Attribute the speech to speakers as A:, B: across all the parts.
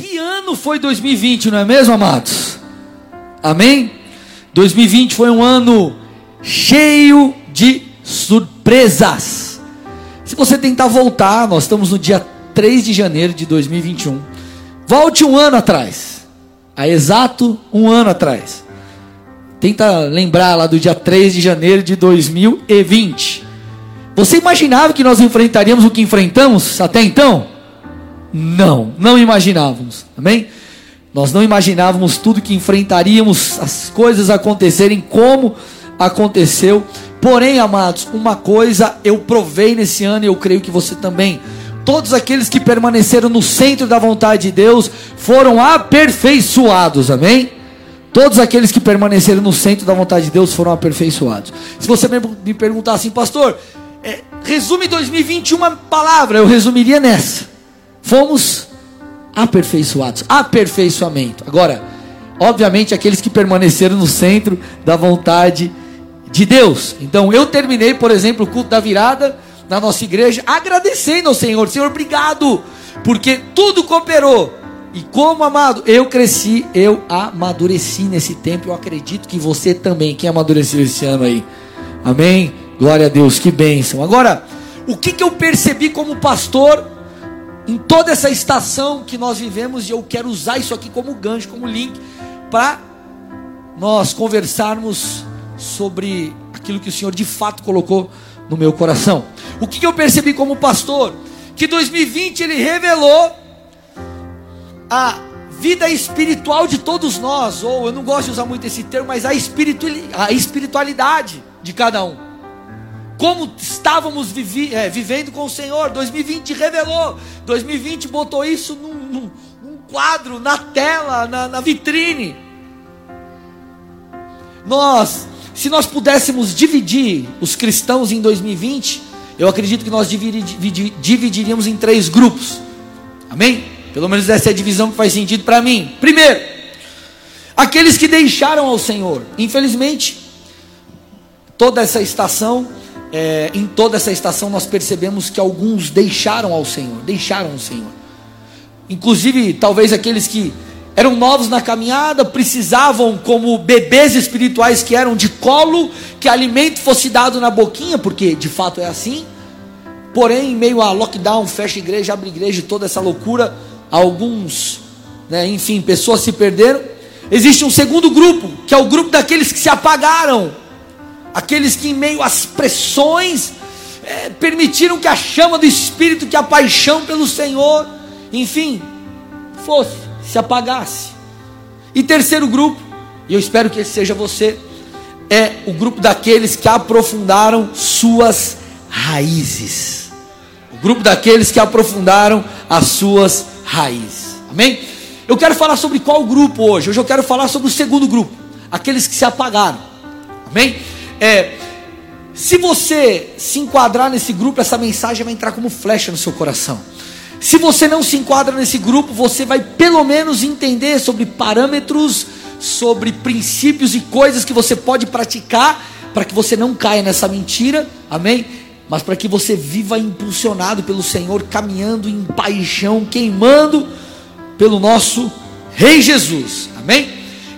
A: Que ano foi 2020, não é mesmo, amados? Amém? 2020 foi um ano cheio de surpresas. Se você tentar voltar, nós estamos no dia 3 de janeiro de 2021. Volte um ano atrás. Há exato um ano atrás. Tenta lembrar lá do dia 3 de janeiro de 2020. Você imaginava que nós enfrentaríamos o que enfrentamos até então? Não, não imaginávamos. Amém? Nós não imaginávamos tudo que enfrentaríamos, as coisas acontecerem como aconteceu. Porém, amados, uma coisa eu provei nesse ano e eu creio que você também. Todos aqueles que permaneceram no centro da vontade de Deus foram aperfeiçoados, amém? Todos aqueles que permaneceram no centro da vontade de Deus foram aperfeiçoados. Se você me perguntar assim, pastor, é, resume 2021 uma palavra, eu resumiria nessa: fomos aperfeiçoados, aperfeiçoamento. Agora, obviamente, aqueles que permaneceram no centro da vontade de Deus. Então, eu terminei, por exemplo, o culto da virada na nossa igreja, agradecendo ao Senhor, Senhor, obrigado, porque tudo cooperou. E como amado, eu cresci, eu amadureci nesse tempo. Eu acredito que você também, quem amadureceu esse ano aí, amém? Glória a Deus, que bênção. Agora, o que, que eu percebi como pastor em toda essa estação que nós vivemos, e eu quero usar isso aqui como gancho, como link, para nós conversarmos sobre aquilo que o Senhor de fato colocou no meu coração. O que, eu percebi como pastor? Que 2020 ele revelou a vida espiritual de todos nós, ou eu não gosto de usar muito esse termo, mas a espiritualidade de cada um como estávamos vivi, é, vivendo com o Senhor. 2020 revelou, 2020 botou isso num, num, num quadro, na tela, na, na vitrine. Nós, se nós pudéssemos dividir os cristãos em 2020, eu acredito que nós dividiríamos em três grupos. Amém? Pelo menos essa é a divisão que faz sentido para mim. Primeiro, aqueles que deixaram ao Senhor. Infelizmente, toda essa estação é, em toda essa estação nós percebemos que alguns deixaram ao Senhor, deixaram o Senhor. Inclusive, talvez aqueles que eram novos na caminhada, precisavam, como bebês espirituais que eram de colo, que alimento fosse dado na boquinha, porque de fato é assim. Porém, em meio a lockdown, fecha igreja, abre igreja, toda essa loucura, alguns, né, enfim, pessoas se perderam. Existe um segundo grupo, que é o grupo daqueles que se apagaram, aqueles que, em meio às pressões, é, permitiram que a chama do Espírito, que a paixão pelo Senhor, enfim, fosse, se apagasse. E terceiro grupo, e eu espero que esse seja você, é o grupo daqueles que aprofundaram suas raízes. O grupo daqueles que aprofundaram as suas raízes. Amém? Eu quero falar sobre qual grupo hoje? Hoje eu quero falar sobre o segundo grupo, aqueles que se apagaram. Amém? É, se você se enquadrar nesse grupo, essa mensagem vai entrar como flecha no seu coração. Se você não se enquadra nesse grupo, você vai pelo menos entender sobre parâmetros, sobre princípios e coisas que você pode praticar para que você não caia nessa mentira, amém? Mas para que você viva impulsionado pelo Senhor, caminhando em paixão, queimando pelo nosso Rei Jesus, amém?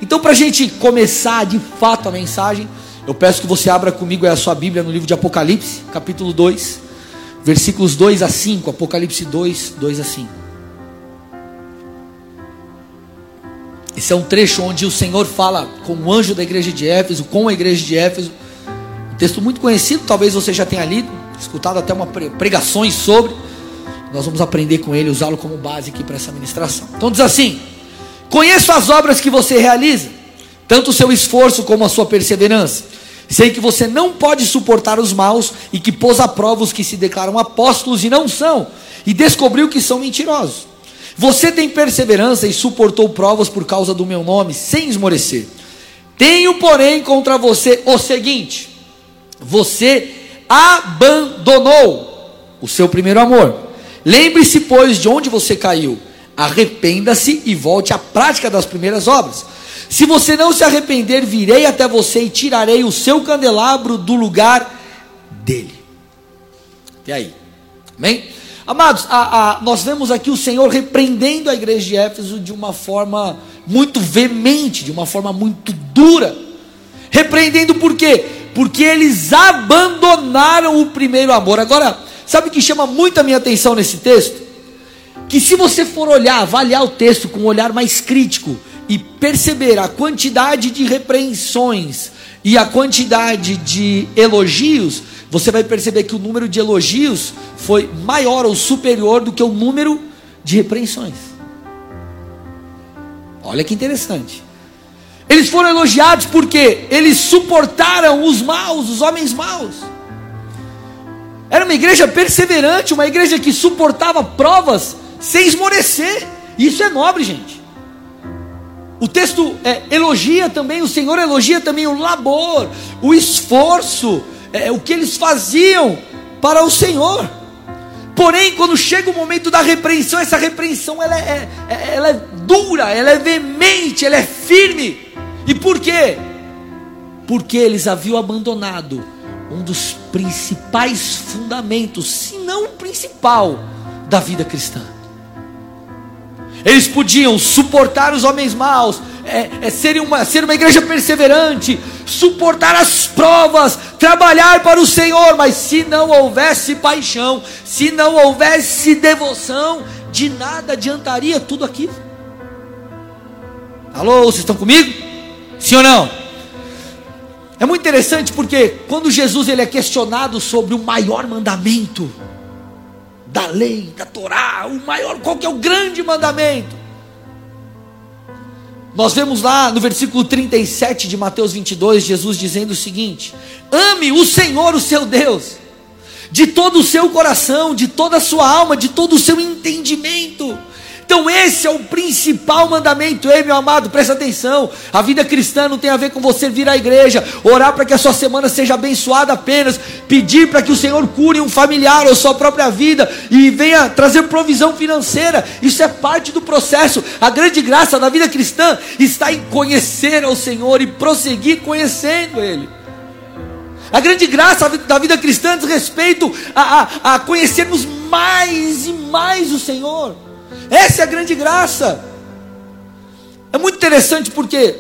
A: Então, para a gente começar de fato a mensagem, eu peço que você abra comigo a sua Bíblia no livro de Apocalipse, capítulo 2, versículos 2 a 5. Apocalipse 2, 2 a 5. Esse é um trecho onde o Senhor fala com o anjo da igreja de Éfeso, com a igreja de Éfeso. Um texto muito conhecido, talvez você já tenha lido, escutado até uma pregações sobre. Nós vamos aprender com ele, usá-lo como base aqui para essa ministração. Então diz assim: Conheço as obras que você realiza, tanto o seu esforço como a sua perseverança Sei que você não pode suportar os maus e que pôs a prova os que se declaram apóstolos e não são, e descobriu que são mentirosos. Você tem perseverança e suportou provas por causa do meu nome, sem esmorecer. Tenho, porém, contra você o seguinte: você abandonou o seu primeiro amor. Lembre-se, pois, de onde você caiu. Arrependa-se e volte à prática das primeiras obras. Se você não se arrepender, virei até você e tirarei o seu candelabro do lugar dele. E aí? Amém? Amados, a, a, nós vemos aqui o Senhor repreendendo a igreja de Éfeso de uma forma muito veemente, de uma forma muito dura. Repreendendo por quê? Porque eles abandonaram o primeiro amor. Agora, sabe o que chama muito a minha atenção nesse texto? Que se você for olhar, avaliar o texto com um olhar mais crítico e perceber a quantidade de repreensões e a quantidade de elogios, você vai perceber que o número de elogios foi maior ou superior do que o número de repreensões. Olha que interessante. Eles foram elogiados porque eles suportaram os maus, os homens maus. Era uma igreja perseverante, uma igreja que suportava provas sem esmorecer. Isso é nobre, gente. O texto é, elogia também, o Senhor elogia também o labor, o esforço, é, o que eles faziam para o Senhor. Porém, quando chega o momento da repreensão, essa repreensão ela é, é, ela é dura, ela é veemente, ela é firme. E por quê? Porque eles haviam abandonado um dos principais fundamentos, se não o principal, da vida cristã. Eles podiam suportar os homens maus, é, é ser, uma, ser uma igreja perseverante, suportar as provas, trabalhar para o Senhor, mas se não houvesse paixão, se não houvesse devoção, de nada adiantaria tudo aquilo. Alô, vocês estão comigo? Sim ou não? É muito interessante porque quando Jesus ele é questionado sobre o maior mandamento da lei, da Torá, o maior, qual que é o grande mandamento? Nós vemos lá no versículo 37 de Mateus 22, Jesus dizendo o seguinte: Ame o Senhor, o seu Deus, de todo o seu coração, de toda a sua alma, de todo o seu entendimento então, esse é o principal mandamento. Ei, meu amado, presta atenção. A vida cristã não tem a ver com você vir à igreja, orar para que a sua semana seja abençoada apenas, pedir para que o Senhor cure um familiar ou sua própria vida e venha trazer provisão financeira. Isso é parte do processo. A grande graça da vida cristã está em conhecer ao Senhor e prosseguir conhecendo Ele. A grande graça da vida cristã diz respeito a, a, a conhecermos mais e mais o Senhor. Essa é a grande graça. É muito interessante porque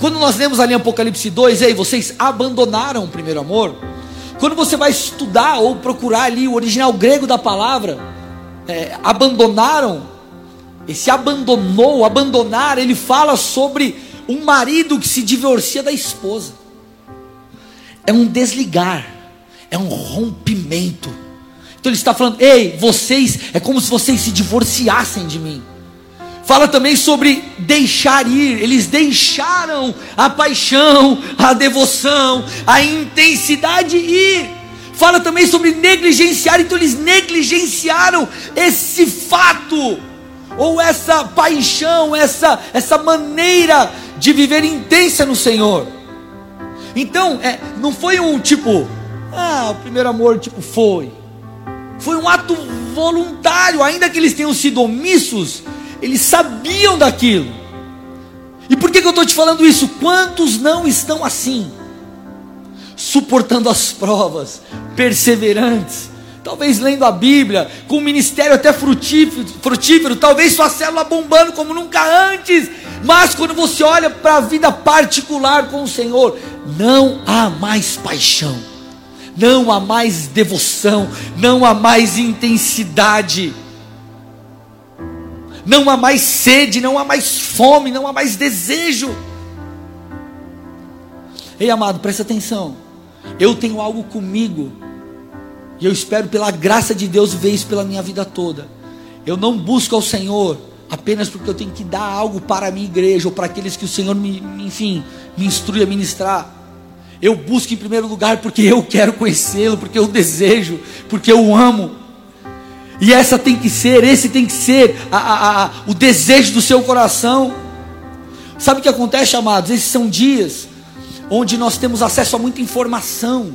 A: quando nós lemos ali Apocalipse 2, ei, vocês abandonaram o primeiro amor. Quando você vai estudar ou procurar ali o original grego da palavra, é, abandonaram, esse abandonou, abandonar, ele fala sobre um marido que se divorcia da esposa. É um desligar, é um rompimento então ele está falando: ei, vocês, é como se vocês se divorciassem de mim. Fala também sobre deixar ir, eles deixaram a paixão, a devoção, a intensidade ir. Fala também sobre negligenciar, então eles negligenciaram esse fato, ou essa paixão, essa, essa maneira de viver intensa no Senhor. Então, é, não foi um tipo, ah, o primeiro amor, tipo, foi. Foi um ato voluntário, ainda que eles tenham sido omissos, eles sabiam daquilo. E por que, que eu estou te falando isso? Quantos não estão assim? Suportando as provas, perseverantes, talvez lendo a Bíblia, com um ministério até frutífero, frutífero, talvez sua célula bombando como nunca antes, mas quando você olha para a vida particular com o Senhor, não há mais paixão não há mais devoção, não há mais intensidade, não há mais sede, não há mais fome, não há mais desejo. Ei, amado, presta atenção. Eu tenho algo comigo, e eu espero, pela graça de Deus, ver isso pela minha vida toda. Eu não busco ao Senhor apenas porque eu tenho que dar algo para a minha igreja, ou para aqueles que o Senhor me, enfim, me instrui a ministrar. Eu busco em primeiro lugar porque eu quero conhecê-lo, porque eu desejo, porque eu amo. E essa tem que ser, esse tem que ser a, a, a, o desejo do seu coração. Sabe o que acontece, amados? Esses são dias onde nós temos acesso a muita informação,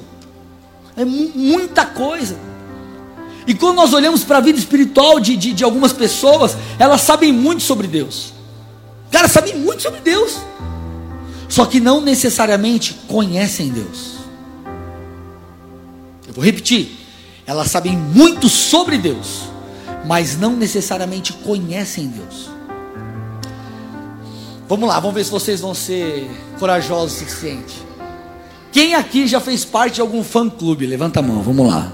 A: é muita coisa. E quando nós olhamos para a vida espiritual de, de, de algumas pessoas, elas sabem muito sobre Deus. Cara, sabem muito sobre Deus só que não necessariamente conhecem Deus. Eu vou repetir. elas sabem muito sobre Deus, mas não necessariamente conhecem Deus. Vamos lá, vamos ver se vocês vão ser corajosos o suficiente. Quem aqui já fez parte de algum fã clube? Levanta a mão, vamos lá.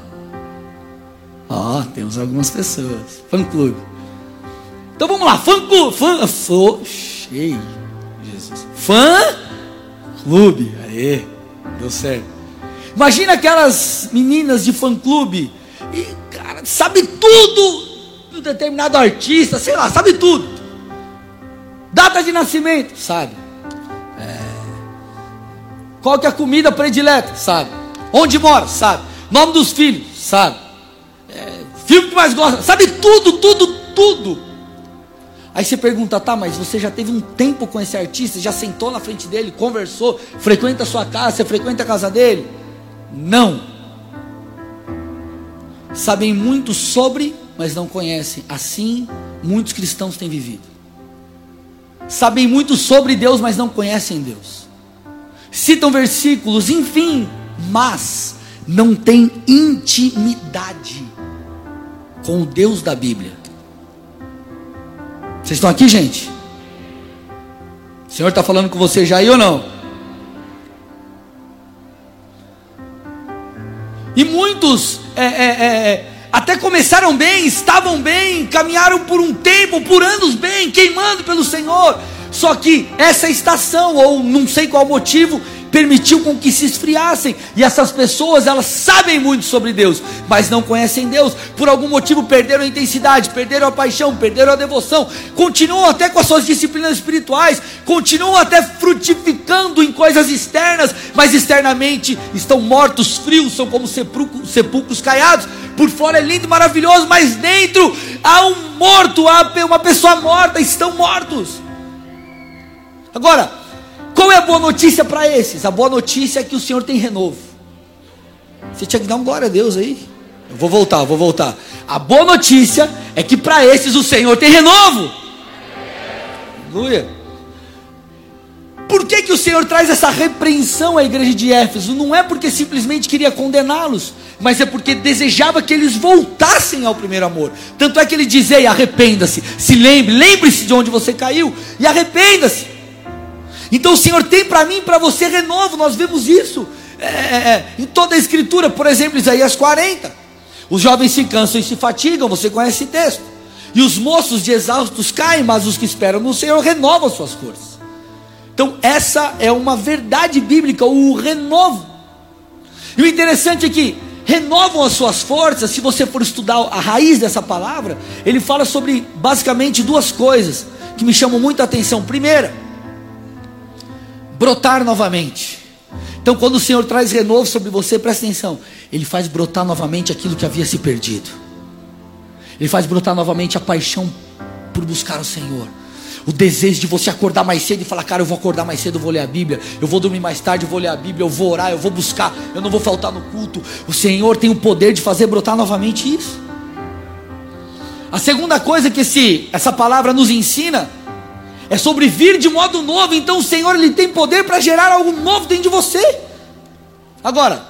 A: Ó, oh, temos algumas pessoas. Fã clube. Então vamos lá, fã clube. Fã. Fã. Cheio. Jesus. Fã clube. Aê, deu certo. Imagina aquelas meninas de fã clube. E, cara, sabe tudo do determinado artista, sei lá, sabe tudo. Data de nascimento, sabe? É... Qual que é a comida predileta, sabe? Onde mora, sabe? Nome dos filhos, sabe? É... Filme que mais gosta, sabe tudo, tudo, tudo. Aí você pergunta, tá, mas você já teve um tempo com esse artista, já sentou na frente dele, conversou, frequenta a sua casa, você frequenta a casa dele? Não. Sabem muito sobre, mas não conhecem. Assim, muitos cristãos têm vivido. Sabem muito sobre Deus, mas não conhecem Deus. Citam versículos, enfim, mas não têm intimidade com o Deus da Bíblia. Vocês estão aqui, gente? O Senhor está falando com você já aí ou não? E muitos é, é, é, até começaram bem, estavam bem, caminharam por um tempo, por anos bem, queimando pelo Senhor. Só que essa estação, ou não sei qual motivo, permitiu com que se esfriassem. E essas pessoas, elas sabem muito sobre Deus, mas não conhecem Deus. Por algum motivo perderam a intensidade, perderam a paixão, perderam a devoção. Continuam até com as suas disciplinas espirituais, continuam até frutificando em coisas externas, mas externamente estão mortos, frios, são como sepulcros, sepulcros caiados. Por fora é lindo maravilhoso, mas dentro há um morto, há uma pessoa morta, estão mortos. Agora, qual é a boa notícia para esses? A boa notícia é que o Senhor tem renovo. Você tinha que dar um glória a Deus aí. Eu vou voltar, vou voltar. A boa notícia é que para esses o Senhor tem renovo. Aleluia. Por que, que o Senhor traz essa repreensão à igreja de Éfeso? Não é porque simplesmente queria condená-los, mas é porque desejava que eles voltassem ao primeiro amor. Tanto é que ele dizia: arrependa-se, se lembre, lembre-se de onde você caiu e arrependa-se. Então o Senhor tem para mim para você renovo, nós vemos isso é, é, é, em toda a Escritura, por exemplo, Isaías 40. Os jovens se cansam e se fatigam, você conhece esse texto. E os moços de exaustos caem, mas os que esperam no Senhor renovam suas forças. Então, essa é uma verdade bíblica, o renovo. E o interessante é que renovam as suas forças, se você for estudar a raiz dessa palavra, ele fala sobre basicamente duas coisas que me chamam muito a atenção. Primeira, brotar novamente. Então, quando o Senhor traz renovo sobre você, presta atenção, Ele faz brotar novamente aquilo que havia se perdido, Ele faz brotar novamente a paixão por buscar o Senhor. O desejo de você acordar mais cedo e falar, cara, eu vou acordar mais cedo, eu vou ler a Bíblia, eu vou dormir mais tarde, eu vou ler a Bíblia, eu vou orar, eu vou buscar, eu não vou faltar no culto. O Senhor tem o poder de fazer brotar novamente isso. A segunda coisa que esse, essa palavra nos ensina é sobre vir de modo novo. Então o Senhor ele tem poder para gerar algo novo dentro de você. Agora,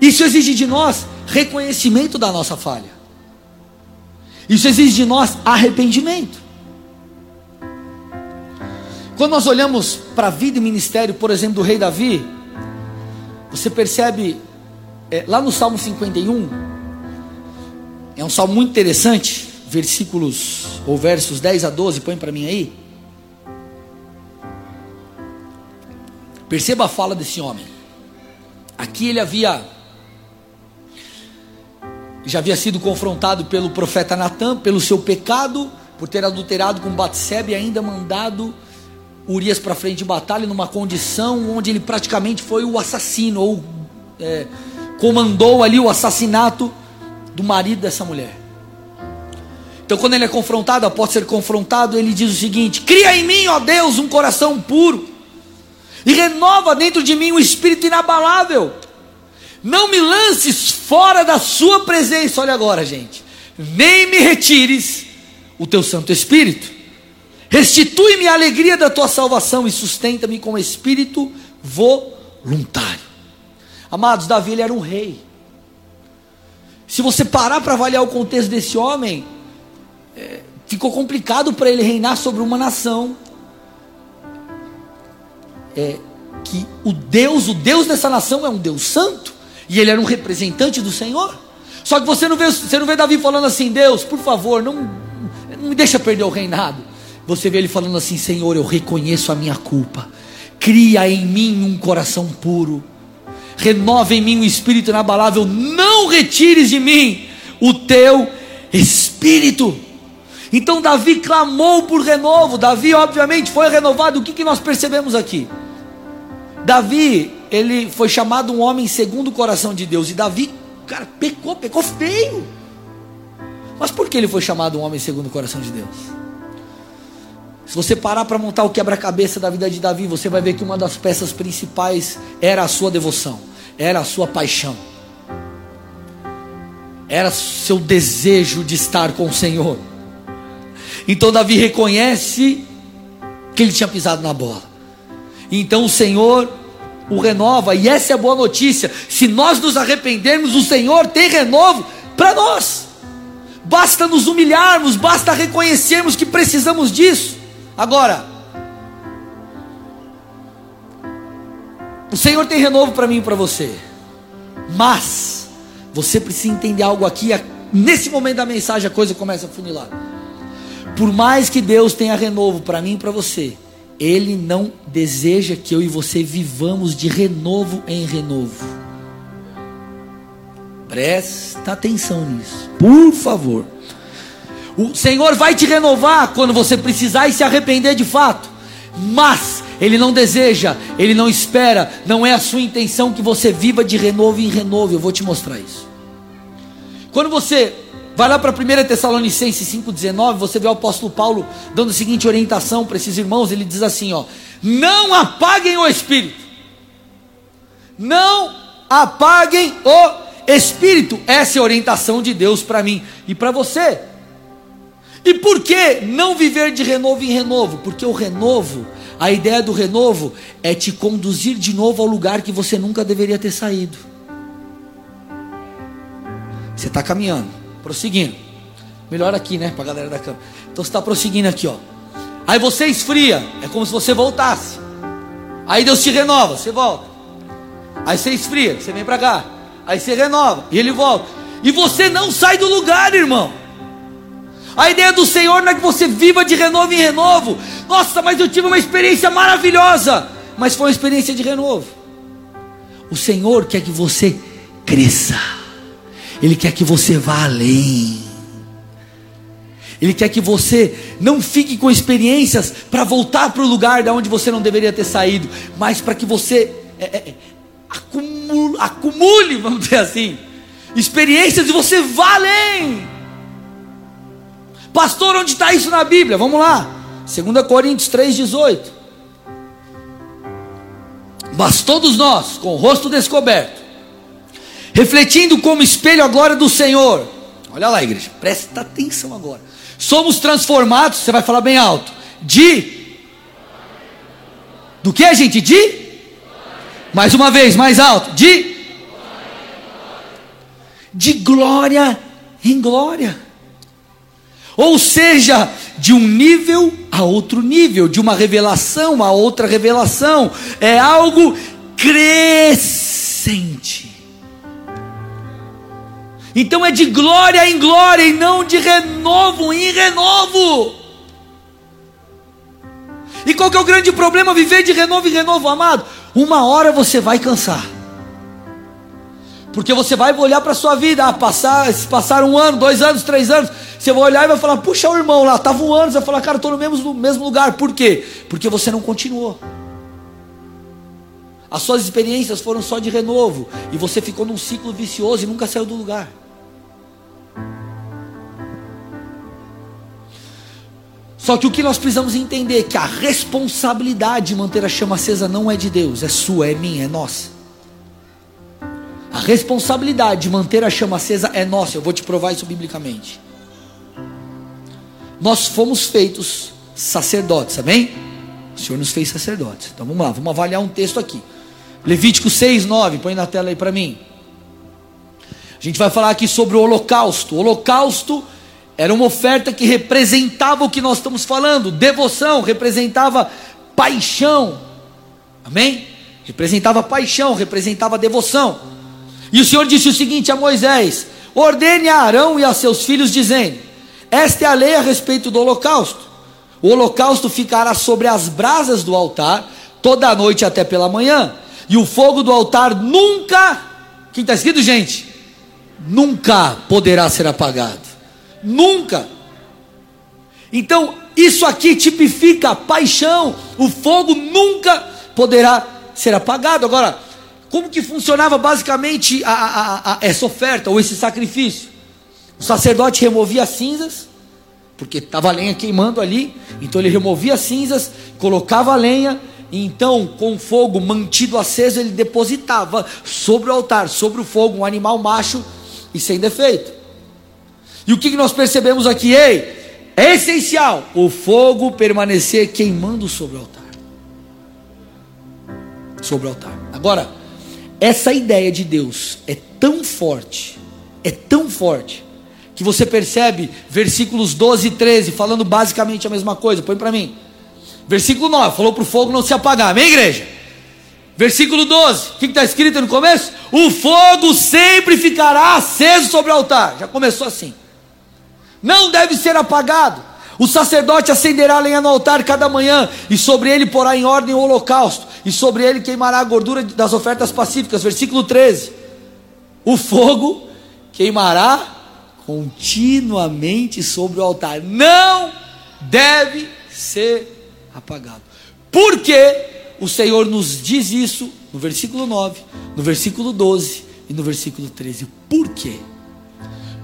A: isso exige de nós reconhecimento da nossa falha. Isso exige de nós arrependimento. Quando nós olhamos para a vida e ministério, por exemplo, do rei Davi, você percebe é, lá no Salmo 51, é um salmo muito interessante, versículos ou versos 10 a 12, põe para mim aí. Perceba a fala desse homem. Aqui ele havia já havia sido confrontado pelo profeta Natan pelo seu pecado por ter adulterado com Batseba e ainda mandado Urias para frente de batalha numa condição onde ele praticamente foi o assassino ou é, comandou ali o assassinato do marido dessa mulher. Então, quando ele é confrontado, após ser confrontado, ele diz o seguinte: Cria em mim, ó Deus, um coração puro e renova dentro de mim um espírito inabalável. Não me lances fora da sua presença, olha agora, gente. Nem me retires o teu Santo Espírito. Restitui-me a alegria da tua salvação e sustenta-me com espírito voluntário. Amados, Davi ele era um rei. Se você parar para avaliar o contexto desse homem, é, ficou complicado para ele reinar sobre uma nação. É, que o Deus, o Deus dessa nação é um Deus santo, e ele era um representante do Senhor. Só que você não vê, você não vê Davi falando assim, Deus, por favor, não, não me deixa perder o reinado. Você vê ele falando assim, Senhor, eu reconheço a minha culpa. Cria em mim um coração puro. Renova em mim um espírito inabalável. Não retires de mim o teu espírito. Então Davi clamou por renovo. Davi, obviamente, foi renovado. O que, que nós percebemos aqui? Davi, ele foi chamado um homem segundo o coração de Deus. E Davi, cara, pecou, pecou feio. Mas por que ele foi chamado um homem segundo o coração de Deus? Se você parar para montar o quebra-cabeça da vida de Davi, você vai ver que uma das peças principais era a sua devoção, era a sua paixão, era seu desejo de estar com o Senhor. Então Davi reconhece que ele tinha pisado na bola. Então o Senhor o renova, e essa é a boa notícia. Se nós nos arrependermos, o Senhor tem renovo para nós. Basta nos humilharmos, basta reconhecermos que precisamos disso. Agora, o Senhor tem renovo para mim e para você, mas você precisa entender algo aqui. Nesse momento da mensagem, a coisa começa a funilar. Por mais que Deus tenha renovo para mim e para você, ele não deseja que eu e você vivamos de renovo em renovo. Presta atenção nisso, por favor. O Senhor vai te renovar quando você precisar e se arrepender de fato, mas Ele não deseja, Ele não espera, não é a sua intenção que você viva de renovo em renovo. Eu vou te mostrar isso. Quando você Vai lá para 1 Tessalonicenses 5,19, você vê o apóstolo Paulo dando a seguinte orientação para esses irmãos, ele diz assim: ó, não apaguem o espírito. Não apaguem o espírito. Essa é a orientação de Deus para mim e para você. E por que não viver de renovo em renovo? Porque o renovo, a ideia do renovo é te conduzir de novo ao lugar que você nunca deveria ter saído. Você está caminhando prosseguindo. Melhor aqui, né? Para a galera da câmera. Então você está prosseguindo aqui, ó. Aí você esfria, é como se você voltasse. Aí Deus te renova, você volta. Aí você esfria, você vem para cá. Aí você renova e ele volta. E você não sai do lugar, irmão. A ideia do Senhor não é que você viva de renovo em renovo. Nossa, mas eu tive uma experiência maravilhosa. Mas foi uma experiência de renovo. O Senhor quer que você cresça. Ele quer que você vá além. Ele quer que você não fique com experiências para voltar para o lugar de onde você não deveria ter saído, mas para que você é, é, acumule, acumule, vamos dizer assim, experiências e você vá além. Pastor, onde está isso na Bíblia? Vamos lá, 2 Coríntios 3,18. Mas todos nós, com o rosto descoberto, refletindo como espelho a glória do Senhor. Olha lá, igreja, presta atenção agora. Somos transformados, você vai falar bem alto, de. Do que, gente? De? Mais uma vez, mais alto. De? De glória em glória. Ou seja, de um nível a outro nível, de uma revelação a outra revelação. É algo crescente. Então é de glória em glória e não de renovo em renovo. E qual que é o grande problema? Viver de renovo em renovo, amado. Uma hora você vai cansar. Porque você vai olhar para a sua vida, ah, passar, passar um ano, dois anos, três anos, você vai olhar e vai falar, puxa o irmão lá, está voando, você vai falar, cara, estou no mesmo, no mesmo lugar. Por quê? Porque você não continuou. As suas experiências foram só de renovo. E você ficou num ciclo vicioso e nunca saiu do lugar. Só que o que nós precisamos entender é que a responsabilidade de manter a chama acesa não é de Deus, é sua, é minha, é nossa. A responsabilidade de manter a chama acesa é nossa, eu vou te provar isso biblicamente. Nós fomos feitos sacerdotes, amém? O Senhor nos fez sacerdotes. Então vamos lá, vamos avaliar um texto aqui. Levítico 6, 9, põe na tela aí para mim. A gente vai falar aqui sobre o holocausto. O holocausto era uma oferta que representava o que nós estamos falando, devoção, representava paixão. Amém? Representava paixão, representava devoção. E o Senhor disse o seguinte a Moisés: Ordene a Arão e a seus filhos, dizendo: Esta é a lei a respeito do holocausto. O holocausto ficará sobre as brasas do altar toda a noite até pela manhã, e o fogo do altar nunca, quem está escrito, gente? Nunca poderá ser apagado. Nunca. Então, isso aqui tipifica paixão. O fogo nunca poderá ser apagado. Agora, como que funcionava basicamente a, a, a, essa oferta ou esse sacrifício? O sacerdote removia as cinzas, porque estava a lenha queimando ali, então ele removia as cinzas, colocava a lenha, e então com o fogo mantido aceso, ele depositava sobre o altar, sobre o fogo, um animal macho e sem defeito. E o que nós percebemos aqui? Ei, é essencial o fogo permanecer queimando sobre o altar. Sobre o altar. Agora, essa ideia de Deus é tão forte, é tão forte, que você percebe versículos 12 e 13 falando basicamente a mesma coisa. Põe para mim. Versículo 9, falou para o fogo não se apagar. Amém, igreja? Versículo 12, o que está escrito no começo? O fogo sempre ficará aceso sobre o altar. Já começou assim não deve ser apagado. O sacerdote acenderá lenha no altar cada manhã, e sobre ele porá em ordem o holocausto, e sobre ele queimará a gordura das ofertas pacíficas. Versículo 13: O fogo queimará continuamente sobre o altar, não deve ser apagado. Por que o Senhor nos diz isso no versículo 9, no versículo 12 e no versículo 13? Por quê?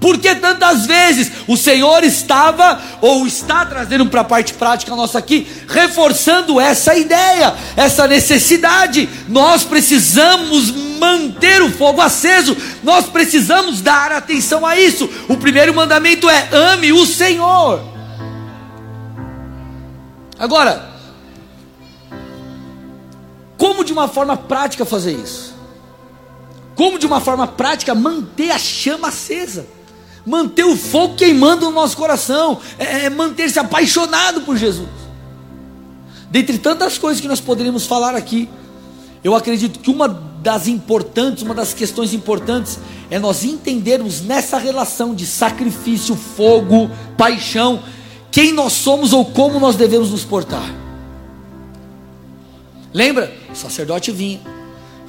A: Porque tantas vezes o Senhor estava ou está trazendo para a parte prática nossa aqui, reforçando essa ideia, essa necessidade. Nós precisamos manter o fogo aceso, nós precisamos dar atenção a isso. O primeiro mandamento é: ame o Senhor. Agora, como de uma forma prática fazer isso? Como de uma forma prática manter a chama acesa? Manter o fogo queimando no nosso coração, é, é manter-se apaixonado por Jesus. Dentre tantas coisas que nós poderíamos falar aqui, eu acredito que uma das importantes, uma das questões importantes é nós entendermos nessa relação de sacrifício, fogo, paixão, quem nós somos ou como nós devemos nos portar. Lembra? O sacerdote vinha,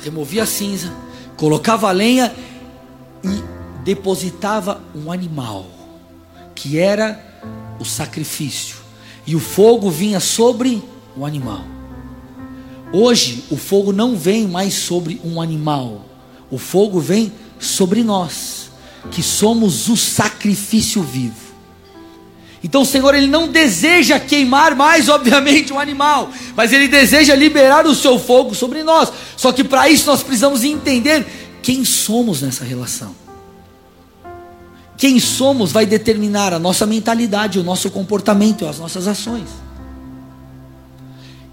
A: removia a cinza, colocava a lenha e depositava um animal, que era o sacrifício, e o fogo vinha sobre o animal. Hoje, o fogo não vem mais sobre um animal, o fogo vem sobre nós, que somos o sacrifício vivo. Então o Senhor ele não deseja queimar mais, obviamente, um animal, mas ele deseja liberar o seu fogo sobre nós. Só que para isso nós precisamos entender quem somos nessa relação. Quem somos vai determinar a nossa mentalidade, o nosso comportamento, as nossas ações.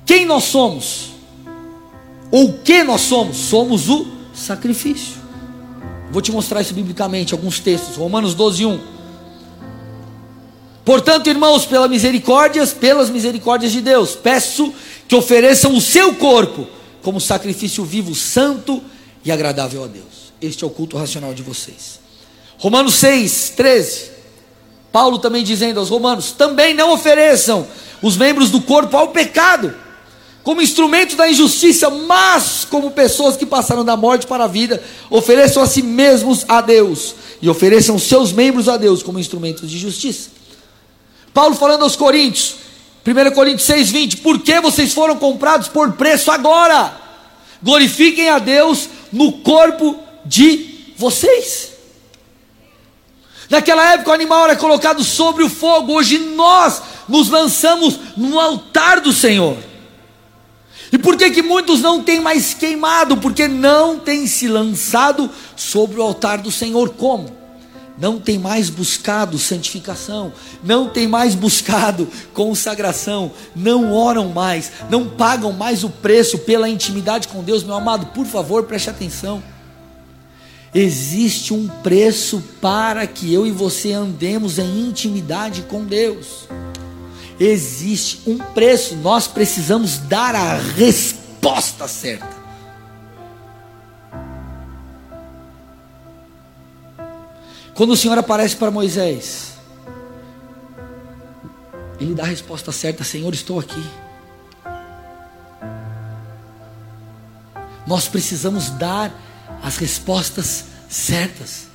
A: Quem nós somos? Ou o que nós somos? Somos o sacrifício. Vou te mostrar isso biblicamente, alguns textos. Romanos 12, 1. Portanto, irmãos, pelas misericórdias, pelas misericórdias de Deus, peço que ofereçam o seu corpo como sacrifício vivo, santo e agradável a Deus. Este é o culto racional de vocês. Romanos 6, 13. Paulo também dizendo aos romanos: também não ofereçam os membros do corpo ao pecado, como instrumento da injustiça, mas como pessoas que passaram da morte para a vida, ofereçam a si mesmos a Deus e ofereçam seus membros a Deus como instrumentos de justiça. Paulo falando aos Coríntios, 1 Coríntios 6, 20: Por que vocês foram comprados por preço agora? Glorifiquem a Deus no corpo de vocês. Naquela época o animal era colocado sobre o fogo, hoje nós nos lançamos no altar do Senhor. E por que, que muitos não têm mais queimado? Porque não têm se lançado sobre o altar do Senhor. Como? Não tem mais buscado santificação, não tem mais buscado consagração, não oram mais, não pagam mais o preço pela intimidade com Deus, meu amado, por favor, preste atenção. Existe um preço para que eu e você andemos em intimidade com Deus. Existe um preço, nós precisamos dar a resposta certa. Quando o Senhor aparece para Moisés, ele dá a resposta certa: Senhor, estou aqui. Nós precisamos dar as respostas certas.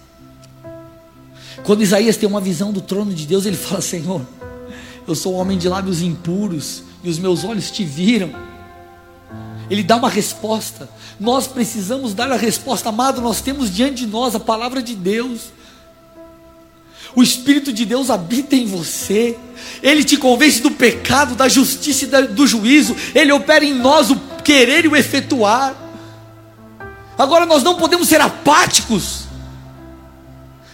A: Quando Isaías tem uma visão do trono de Deus, ele fala: Senhor, eu sou um homem de lábios impuros e os meus olhos te viram. Ele dá uma resposta. Nós precisamos dar a resposta, amado. Nós temos diante de nós a palavra de Deus. O Espírito de Deus habita em você. Ele te convence do pecado, da justiça e do juízo. Ele opera em nós o querer e o efetuar. Agora nós não podemos ser apáticos,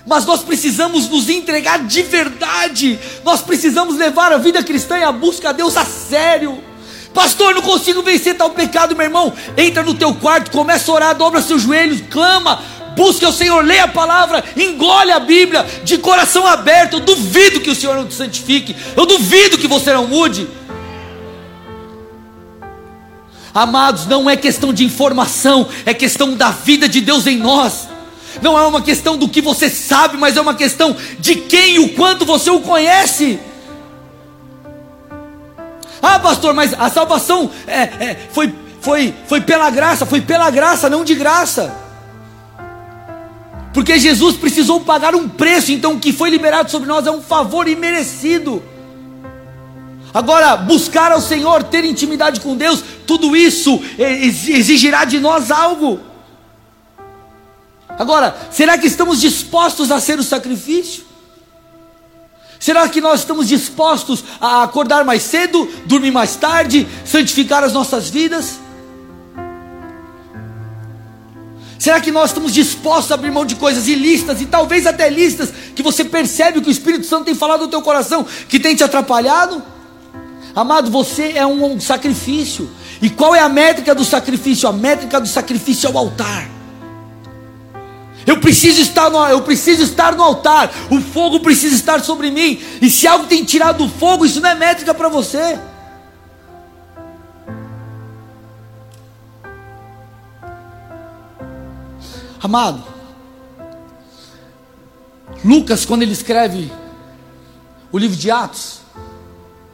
A: mas nós precisamos nos entregar de verdade. Nós precisamos levar a vida cristã e a busca a Deus a sério. Pastor, não consigo vencer tal pecado, meu irmão. Entra no teu quarto, começa a orar, dobra seus joelhos, clama, busca o Senhor, leia a palavra, engole a Bíblia de coração aberto. Eu duvido que o Senhor não te santifique. Eu duvido que você não mude. Amados, não é questão de informação, é questão da vida de Deus em nós. Não é uma questão do que você sabe, mas é uma questão de quem e o quanto você o conhece. Ah, pastor, mas a salvação é, é, foi, foi, foi pela graça, foi pela graça, não de graça. Porque Jesus precisou pagar um preço, então o que foi liberado sobre nós é um favor imerecido. Agora, buscar ao Senhor, ter intimidade com Deus, tudo isso exigirá de nós algo. Agora, será que estamos dispostos a ser o sacrifício? Será que nós estamos dispostos a acordar mais cedo, dormir mais tarde, santificar as nossas vidas? Será que nós estamos dispostos a abrir mão de coisas ilícitas e talvez até listas que você percebe que o Espírito Santo tem falado no teu coração que tem te atrapalhado? Amado, você é um, sacrifício. E qual é a métrica do sacrifício? A métrica do sacrifício é o altar. Eu preciso estar no, eu preciso estar no altar. O fogo precisa estar sobre mim. E se algo tem tirado do fogo, isso não é métrica para você. Amado, Lucas, quando ele escreve o livro de Atos,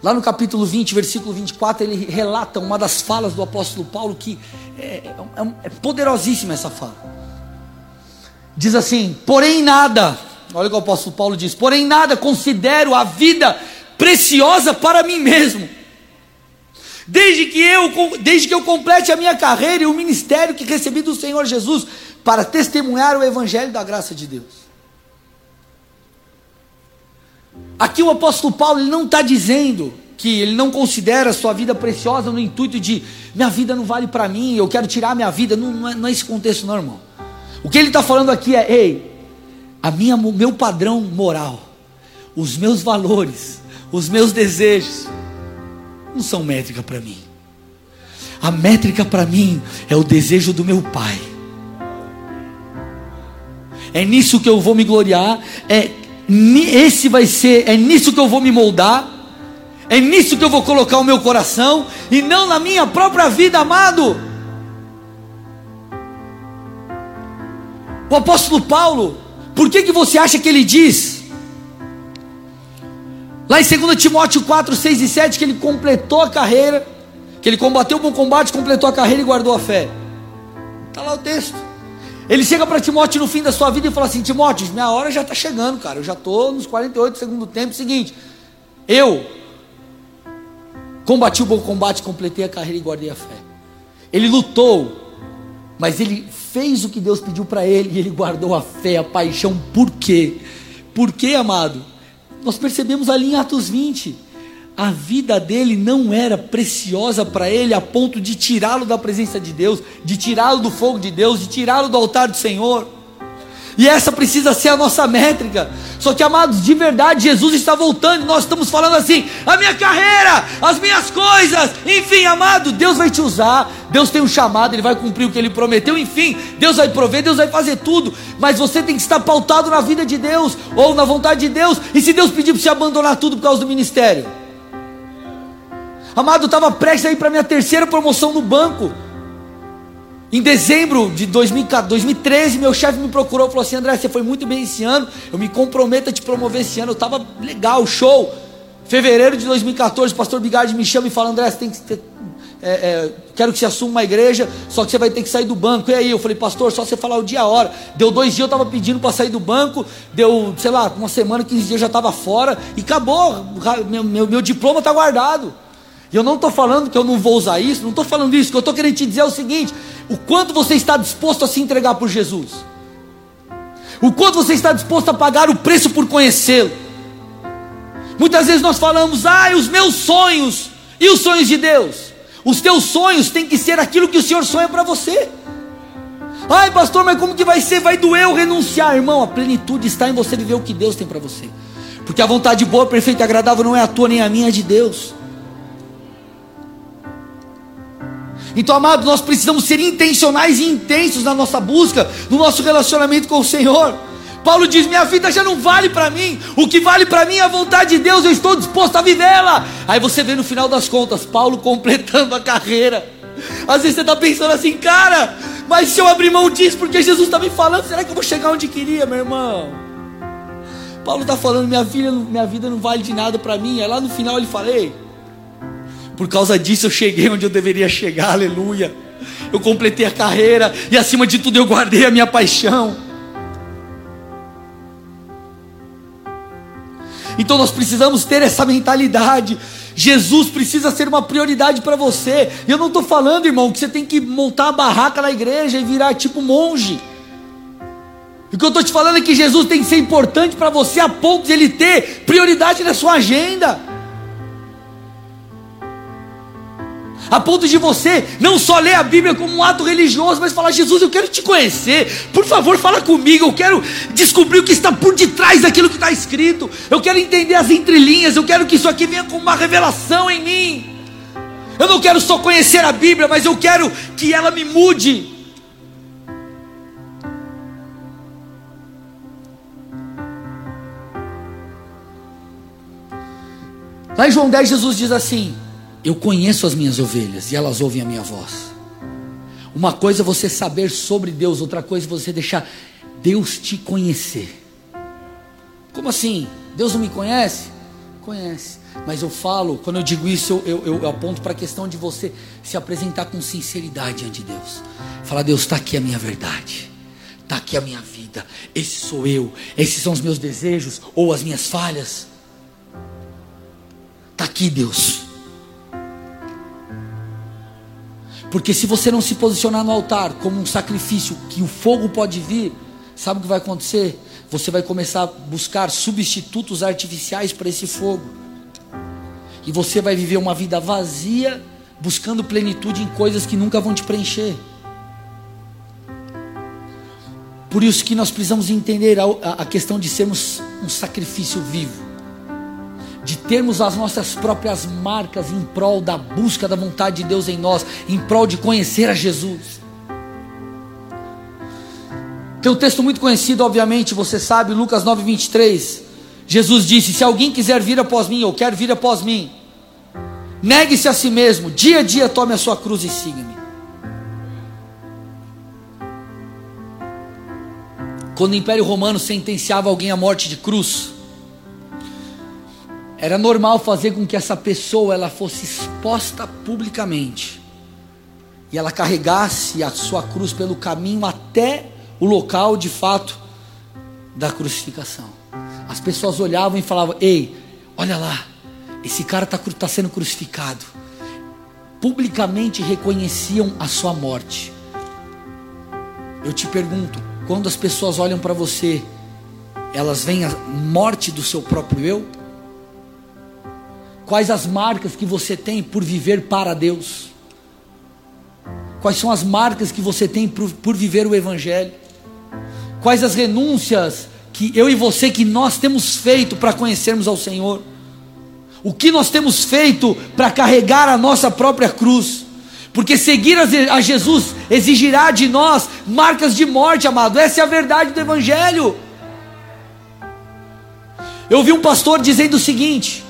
A: Lá no capítulo 20, versículo 24, ele relata uma das falas do apóstolo Paulo que é, é, é poderosíssima essa fala. Diz assim: Porém, nada, olha o que o apóstolo Paulo diz: Porém, nada considero a vida preciosa para mim mesmo, desde que eu, desde que eu complete a minha carreira e o ministério que recebi do Senhor Jesus, para testemunhar o evangelho da graça de Deus. Aqui o apóstolo Paulo ele não está dizendo que ele não considera a sua vida preciosa no intuito de minha vida não vale para mim, eu quero tirar minha vida. Não, não, é, não é esse contexto, não, irmão. O que ele está falando aqui é: ei, a minha, meu padrão moral, os meus valores, os meus desejos, não são métrica para mim. A métrica para mim é o desejo do meu pai. É nisso que eu vou me gloriar, é esse vai ser, é nisso que eu vou me moldar, é nisso que eu vou colocar o meu coração, e não na minha própria vida, amado. O apóstolo Paulo, por que, que você acha que ele diz, lá em 2 Timóteo 4, 6 e 7, que ele completou a carreira, que ele combateu o bom combate, completou a carreira e guardou a fé? Está lá o texto. Ele chega para Timóteo no fim da sua vida e fala assim: Timóteo, minha hora já está chegando, cara. Eu já estou nos 48 do segundo tempo. Seguinte, eu combati o bom combate, completei a carreira e guardei a fé. Ele lutou, mas ele fez o que Deus pediu para ele e ele guardou a fé, a paixão. Por quê? Por quê, amado? Nós percebemos ali em Atos 20 a vida dele não era preciosa para ele a ponto de tirá-lo da presença de Deus, de tirá-lo do fogo de Deus, de tirá-lo do altar do Senhor. E essa precisa ser a nossa métrica. Só que, amados, de verdade, Jesus está voltando. Nós estamos falando assim: a minha carreira, as minhas coisas. Enfim, amado, Deus vai te usar. Deus tem um chamado, Ele vai cumprir o que Ele prometeu. Enfim, Deus vai prover, Deus vai fazer tudo. Mas você tem que estar pautado na vida de Deus ou na vontade de Deus. E se Deus pedir para você abandonar tudo por causa do ministério? Amado, eu estava prestes a ir para minha terceira promoção no banco. Em dezembro de 2013, meu chefe me procurou e falou assim: André, você foi muito bem esse ano, eu me comprometo a te promover esse ano. Eu estava legal, show. Fevereiro de 2014, o pastor Bigardi me chama e fala: André, você tem que ter, é, é, quero que você assuma uma igreja, só que você vai ter que sair do banco. E aí? Eu falei, pastor, só você falar o dia e a hora. Deu dois dias, eu estava pedindo para sair do banco, deu, sei lá, uma semana, 15 dias já estava fora, e acabou, meu, meu, meu diploma está guardado. E eu não estou falando que eu não vou usar isso, não estou falando isso, o que eu estou querendo te dizer é o seguinte: o quanto você está disposto a se entregar por Jesus, o quanto você está disposto a pagar o preço por conhecê-lo. Muitas vezes nós falamos, ah, os meus sonhos, e os sonhos de Deus? Os teus sonhos têm que ser aquilo que o Senhor sonha para você. Ai, pastor, mas como que vai ser? Vai doer eu renunciar, irmão. A plenitude está em você viver o que Deus tem para você. Porque a vontade boa, perfeita e agradável não é a tua nem a minha, é de Deus. Então, amado, nós precisamos ser intencionais e intensos na nossa busca, no nosso relacionamento com o Senhor. Paulo diz: Minha vida já não vale para mim, o que vale para mim é a vontade de Deus, eu estou disposto a vivê-la. Aí você vê no final das contas, Paulo completando a carreira. Às vezes você está pensando assim, cara, mas se eu abrir mão disso, porque Jesus está me falando, será que eu vou chegar onde queria, meu irmão? Paulo está falando: minha vida, minha vida não vale de nada para mim. Aí lá no final ele falei. Por causa disso eu cheguei onde eu deveria chegar, aleluia. Eu completei a carreira e acima de tudo eu guardei a minha paixão. Então nós precisamos ter essa mentalidade. Jesus precisa ser uma prioridade para você. E eu não estou falando, irmão, que você tem que montar a barraca na igreja e virar tipo monge. O que eu estou te falando é que Jesus tem que ser importante para você a ponto de ele ter prioridade na sua agenda. A ponto de você não só ler a Bíblia como um ato religioso, mas falar: Jesus, eu quero te conhecer, por favor, fala comigo. Eu quero descobrir o que está por detrás daquilo que está escrito, eu quero entender as entrelinhas, eu quero que isso aqui venha com uma revelação em mim. Eu não quero só conhecer a Bíblia, mas eu quero que ela me mude. Lá em João 10, Jesus diz assim: eu conheço as minhas ovelhas e elas ouvem a minha voz. Uma coisa é você saber sobre Deus, outra coisa é você deixar Deus te conhecer. Como assim? Deus não me conhece? Conhece. Mas eu falo, quando eu digo isso, eu, eu, eu aponto para a questão de você se apresentar com sinceridade diante de Deus. Falar, Deus, está aqui a minha verdade, está aqui a minha vida, esse sou eu, esses são os meus desejos ou as minhas falhas. Está aqui, Deus. Porque se você não se posicionar no altar como um sacrifício que o fogo pode vir, sabe o que vai acontecer? Você vai começar a buscar substitutos artificiais para esse fogo. E você vai viver uma vida vazia, buscando plenitude em coisas que nunca vão te preencher. Por isso que nós precisamos entender a, a questão de sermos um sacrifício vivo de termos as nossas próprias marcas em prol da busca da vontade de Deus em nós, em prol de conhecer a Jesus. Tem um texto muito conhecido, obviamente, você sabe, Lucas 9:23. Jesus disse: Se alguém quiser vir após mim, ou quer vir após mim, negue-se a si mesmo, dia a dia tome a sua cruz e siga-me. Quando o Império Romano sentenciava alguém à morte de cruz, era normal fazer com que essa pessoa ela fosse exposta publicamente. E ela carregasse a sua cruz pelo caminho até o local de fato da crucificação. As pessoas olhavam e falavam: Ei, olha lá, esse cara está tá sendo crucificado. Publicamente reconheciam a sua morte. Eu te pergunto: quando as pessoas olham para você, elas veem a morte do seu próprio eu? Quais as marcas que você tem por viver para Deus? Quais são as marcas que você tem por, por viver o Evangelho? quais as renúncias que eu e você que nós temos feito para conhecermos ao Senhor. O que nós temos feito para carregar a nossa própria cruz. Porque seguir a Jesus exigirá de nós marcas de morte, amado. Essa é a verdade do Evangelho. Eu ouvi um pastor dizendo o seguinte: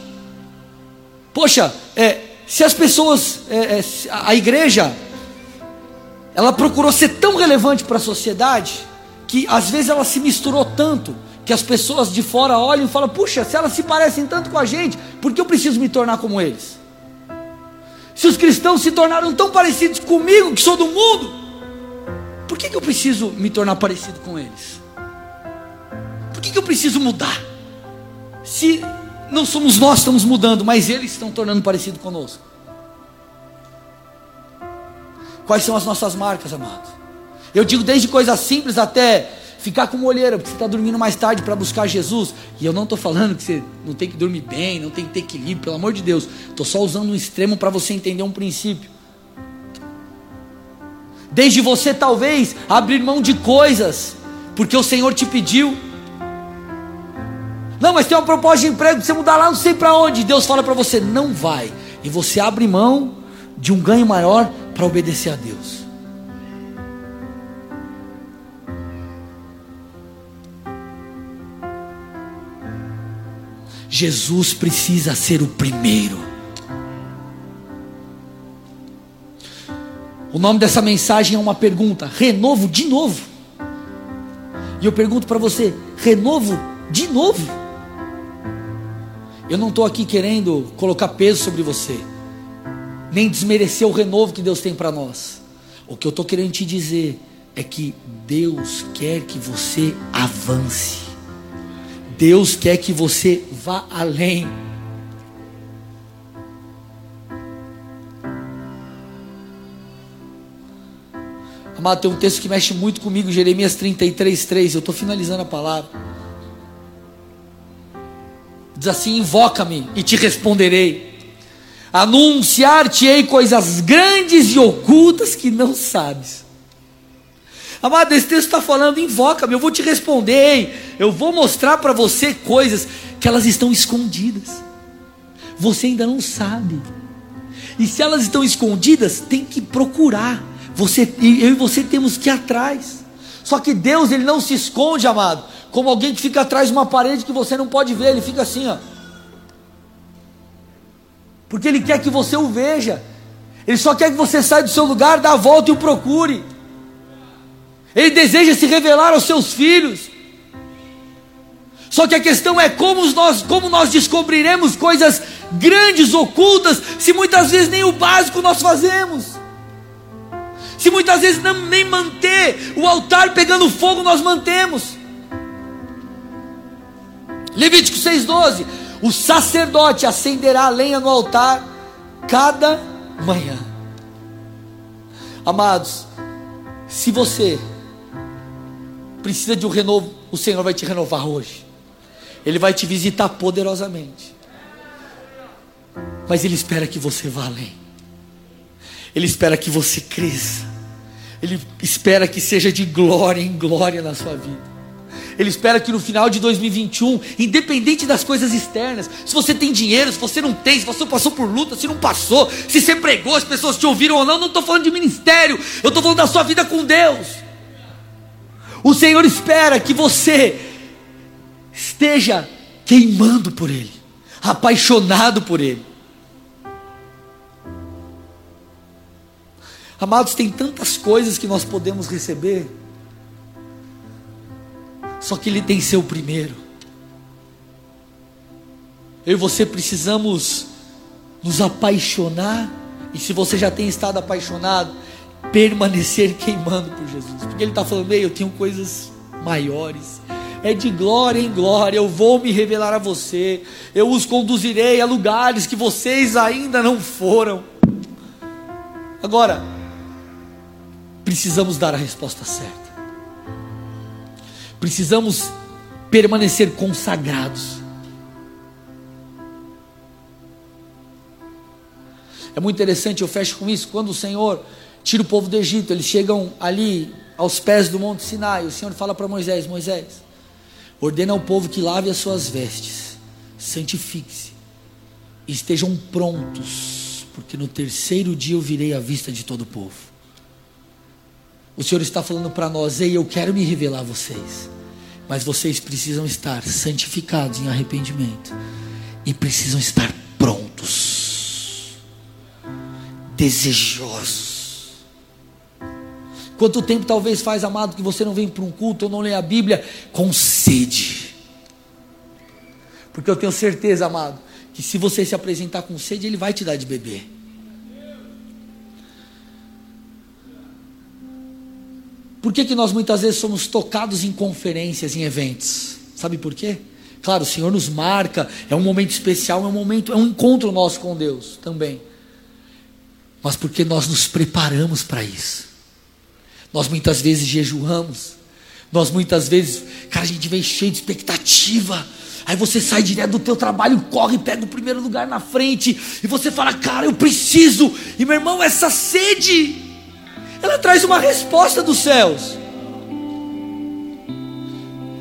A: Poxa, é, se as pessoas, é, é, a igreja, ela procurou ser tão relevante para a sociedade, que às vezes ela se misturou tanto, que as pessoas de fora olham e falam: Puxa, se elas se parecem tanto com a gente, por que eu preciso me tornar como eles? Se os cristãos se tornaram tão parecidos comigo, que sou do mundo, por que, que eu preciso me tornar parecido com eles? Por que, que eu preciso mudar? Se não somos nós que estamos mudando, mas eles estão tornando parecido conosco. Quais são as nossas marcas, amado? Eu digo desde coisas simples até ficar com olheira, porque você está dormindo mais tarde para buscar Jesus. E eu não estou falando que você não tem que dormir bem, não tem que ter equilíbrio, pelo amor de Deus. Estou só usando um extremo para você entender um princípio. Desde você talvez abrir mão de coisas, porque o Senhor te pediu. Não, mas tem uma proposta de emprego, você mudar lá, não sei para onde. Deus fala para você, não vai. E você abre mão de um ganho maior para obedecer a Deus. Jesus precisa ser o primeiro. O nome dessa mensagem é uma pergunta: renovo de novo. E eu pergunto para você: renovo de novo? Eu não estou aqui querendo colocar peso sobre você, nem desmerecer o renovo que Deus tem para nós. O que eu estou querendo te dizer é que Deus quer que você avance, Deus quer que você vá além. Amado, tem um texto que mexe muito comigo, Jeremias 33, 3. Eu estou finalizando a palavra. Diz assim: Invoca-me e te responderei. Anunciar-te-ei coisas grandes e ocultas que não sabes. Amado, esse texto está falando: invoca-me, eu vou te responder. Eu vou mostrar para você coisas que elas estão escondidas. Você ainda não sabe. E se elas estão escondidas, tem que procurar. Você, eu e você temos que ir atrás. Só que Deus, ele não se esconde, amado como alguém que fica atrás de uma parede que você não pode ver, ele fica assim, ó. Porque ele quer que você o veja. Ele só quer que você saia do seu lugar, dê a volta e o procure. Ele deseja se revelar aos seus filhos. Só que a questão é como nós, como nós descobriremos coisas grandes, ocultas, se muitas vezes nem o básico nós fazemos. Se muitas vezes não, nem manter o altar pegando fogo nós mantemos. Levítico 6,12: O sacerdote acenderá a lenha no altar cada manhã. Amados, se você precisa de um renovo, o Senhor vai te renovar hoje. Ele vai te visitar poderosamente. Mas Ele espera que você vá além. Ele espera que você cresça. Ele espera que seja de glória em glória na sua vida. Ele espera que no final de 2021, independente das coisas externas, se você tem dinheiro, se você não tem, se você passou por luta, se não passou, se você pregou, as pessoas te ouviram ou não, não estou falando de ministério, eu estou falando da sua vida com Deus. O Senhor espera que você esteja queimando por Ele, apaixonado por Ele. Amados, tem tantas coisas que nós podemos receber só que Ele tem o primeiro. Eu e você precisamos nos apaixonar. E se você já tem estado apaixonado, permanecer queimando por Jesus. Porque Ele está falando, ei, eu tenho coisas maiores. É de glória em glória, eu vou me revelar a você. Eu os conduzirei a lugares que vocês ainda não foram. Agora, precisamos dar a resposta certa. Precisamos permanecer consagrados. É muito interessante, eu fecho com isso, quando o Senhor tira o povo do Egito, eles chegam ali aos pés do Monte Sinai. O Senhor fala para Moisés: Moisés, ordena ao povo que lave as suas vestes, santifique-se, e estejam prontos, porque no terceiro dia eu virei à vista de todo o povo. O Senhor está falando para nós: Ei, eu quero me revelar a vocês, mas vocês precisam estar santificados em arrependimento e precisam estar prontos, desejosos Quanto tempo talvez faz, amado, que você não vem para um culto ou não lê a Bíblia com sede? Porque eu tenho certeza, amado, que se você se apresentar com sede, Ele vai te dar de beber. Por que, que nós muitas vezes somos tocados em conferências, em eventos? Sabe por quê? Claro, o Senhor nos marca, é um momento especial, é um momento, é um encontro nosso com Deus também. Mas porque nós nos preparamos para isso. Nós muitas vezes jejuamos. Nós muitas vezes, cara, a gente vem cheio de expectativa. Aí você sai direto do teu trabalho, corre, pega o primeiro lugar na frente e você fala: "Cara, eu preciso". E meu irmão, essa sede ela traz uma resposta dos céus.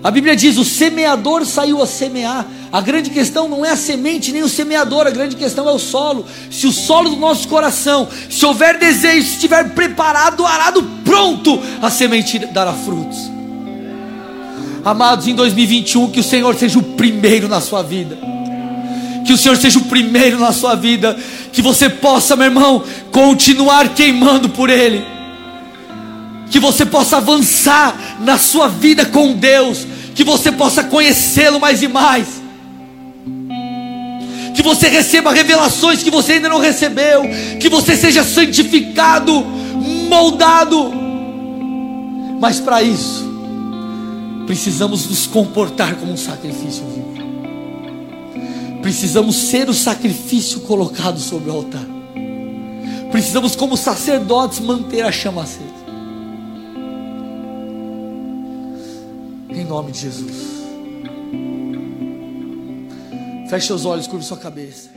A: A Bíblia diz: "O semeador saiu a semear". A grande questão não é a semente nem o semeador, a grande questão é o solo. Se o solo do nosso coração, se houver desejo, se estiver preparado, arado, pronto, a semente dará frutos. Amados, em 2021, que o Senhor seja o primeiro na sua vida. Que o Senhor seja o primeiro na sua vida. Que você possa, meu irmão, continuar queimando por Ele. Que você possa avançar na sua vida com Deus. Que você possa conhecê-lo mais e mais que você receba revelações que você ainda não recebeu, que você seja santificado, moldado. Mas para isso, precisamos nos comportar como um sacrifício vivo. Precisamos ser o sacrifício colocado sobre o altar. Precisamos, como sacerdotes, manter a chama acesa. Em nome de Jesus. Feche seus olhos, curva sua cabeça.